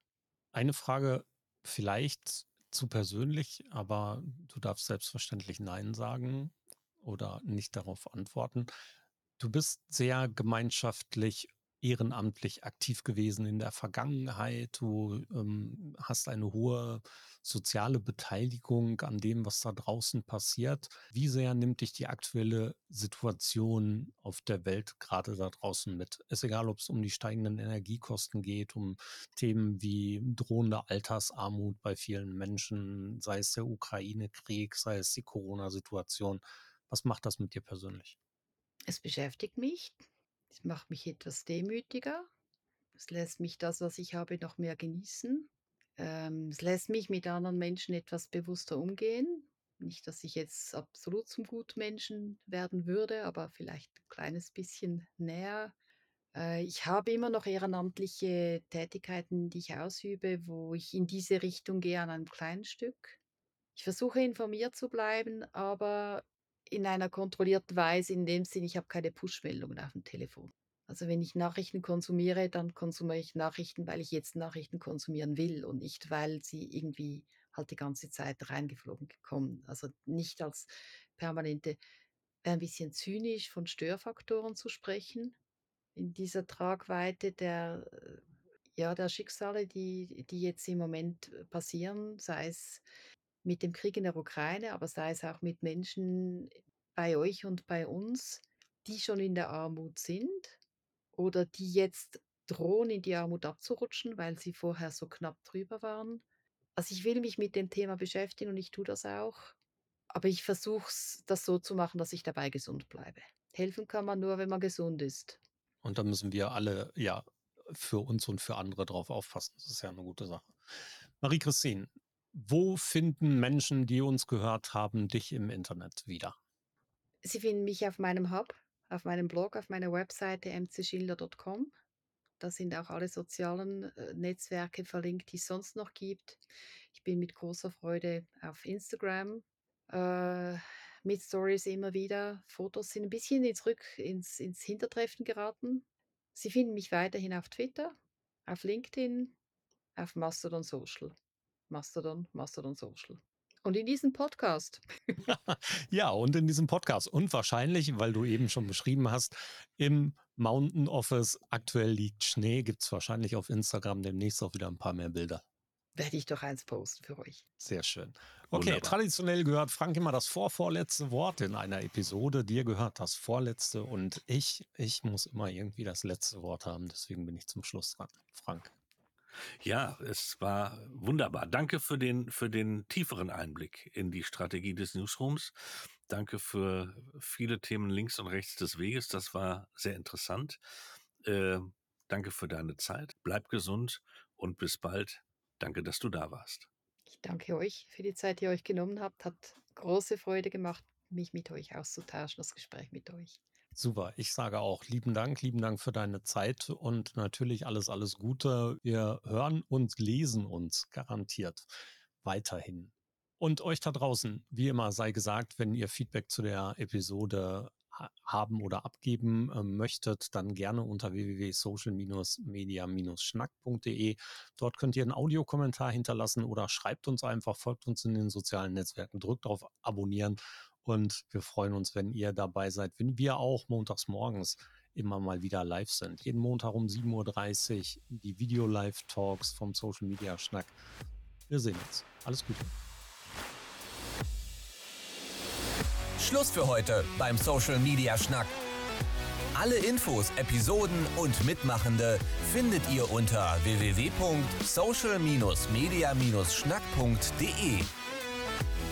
S1: Eine Frage vielleicht zu persönlich, aber du darfst selbstverständlich Nein sagen oder nicht darauf antworten. Du bist sehr gemeinschaftlich, ehrenamtlich aktiv gewesen in der Vergangenheit. Du ähm, hast eine hohe soziale Beteiligung an dem, was da draußen passiert. Wie sehr nimmt dich die aktuelle Situation auf der Welt gerade da draußen mit? Ist egal, ob es um die steigenden Energiekosten geht, um Themen wie drohende Altersarmut bei vielen Menschen, sei es der Ukraine-Krieg, sei es die Corona-Situation. Was macht das mit dir persönlich?
S4: Es beschäftigt mich. Es macht mich etwas demütiger. Es lässt mich das, was ich habe, noch mehr genießen. Ähm, es lässt mich mit anderen Menschen etwas bewusster umgehen. Nicht, dass ich jetzt absolut zum Gutmenschen werden würde, aber vielleicht ein kleines bisschen näher. Äh, ich habe immer noch ehrenamtliche Tätigkeiten, die ich ausübe, wo ich in diese Richtung gehe an einem kleinen Stück. Ich versuche informiert zu bleiben, aber in einer kontrollierten Weise, in dem Sinne, ich habe keine Push-Meldungen auf dem Telefon. Also wenn ich Nachrichten konsumiere, dann konsumiere ich Nachrichten, weil ich jetzt Nachrichten konsumieren will und nicht, weil sie irgendwie halt die ganze Zeit reingeflogen kommen. Also nicht als permanente, ein bisschen zynisch von Störfaktoren zu sprechen in dieser Tragweite der, äh, ja, der Schicksale, die, die jetzt im Moment äh, passieren, sei es mit dem Krieg in der Ukraine, aber sei es auch mit Menschen bei euch und bei uns. die schon in der Armut sind oder die jetzt drohen, in die Armut abzurutschen, weil sie vorher so knapp drüber waren. Also ich will mich mit dem Thema beschäftigen und ich tue das auch. Aber ich versuche das so zu machen, dass ich dabei gesund bleibe. Helfen kann man nur, wenn man gesund ist.
S1: Und da müssen wir alle, ja, für uns und für andere drauf aufpassen. Das ist ja eine gute Sache. Marie-Christine, wo finden Menschen, die uns gehört haben, dich im Internet wieder?
S4: Sie finden mich auf meinem Hub, auf meinem Blog, auf meiner Webseite mcschilder.com. Da sind auch alle sozialen äh, Netzwerke verlinkt, die es sonst noch gibt. Ich bin mit großer Freude auf Instagram äh, mit Stories immer wieder. Fotos sind ein bisschen zurück ins, ins Hintertreffen geraten. Sie finden mich weiterhin auf Twitter, auf LinkedIn, auf Mastodon Social. Mastodon, Mastodon Social. Und in diesem Podcast.
S1: ja, und in diesem Podcast. Und wahrscheinlich, weil du eben schon beschrieben hast, im Mountain Office aktuell liegt Schnee, gibt es wahrscheinlich auf Instagram demnächst auch wieder ein paar mehr Bilder.
S4: Werde ich doch eins posten für euch.
S1: Sehr schön. Okay, Wunderbar. traditionell gehört Frank immer das vorvorletzte Wort in einer Episode. Dir gehört das vorletzte und ich, ich muss immer irgendwie das letzte Wort haben. Deswegen bin ich zum Schluss dran. Frank.
S3: Ja, es war wunderbar. Danke für den, für den tieferen Einblick in die Strategie des Newsrooms. Danke für viele Themen links und rechts des Weges. Das war sehr interessant. Äh, danke für deine Zeit. Bleib gesund und bis bald. Danke, dass du da warst.
S4: Ich danke euch für die Zeit, die ihr euch genommen habt. Hat große Freude gemacht, mich mit euch auszutauschen, das Gespräch mit euch.
S1: Super, ich sage auch lieben Dank, lieben Dank für deine Zeit und natürlich alles, alles Gute. Wir hören und lesen uns garantiert weiterhin. Und euch da draußen, wie immer sei gesagt, wenn ihr Feedback zu der Episode haben oder abgeben äh, möchtet, dann gerne unter www.social-media-schnack.de. Dort könnt ihr einen Audiokommentar hinterlassen oder schreibt uns einfach, folgt uns in den sozialen Netzwerken, drückt auf Abonnieren und wir freuen uns, wenn ihr dabei seid, wenn wir auch montags morgens immer mal wieder live sind. Jeden Montag um 7.30 Uhr die Video-Live-Talks vom Social Media Schnack. Wir sehen uns. Alles Gute.
S2: Schluss für heute beim Social Media Schnack. Alle Infos, Episoden und Mitmachende findet ihr unter www.social-media-schnack.de.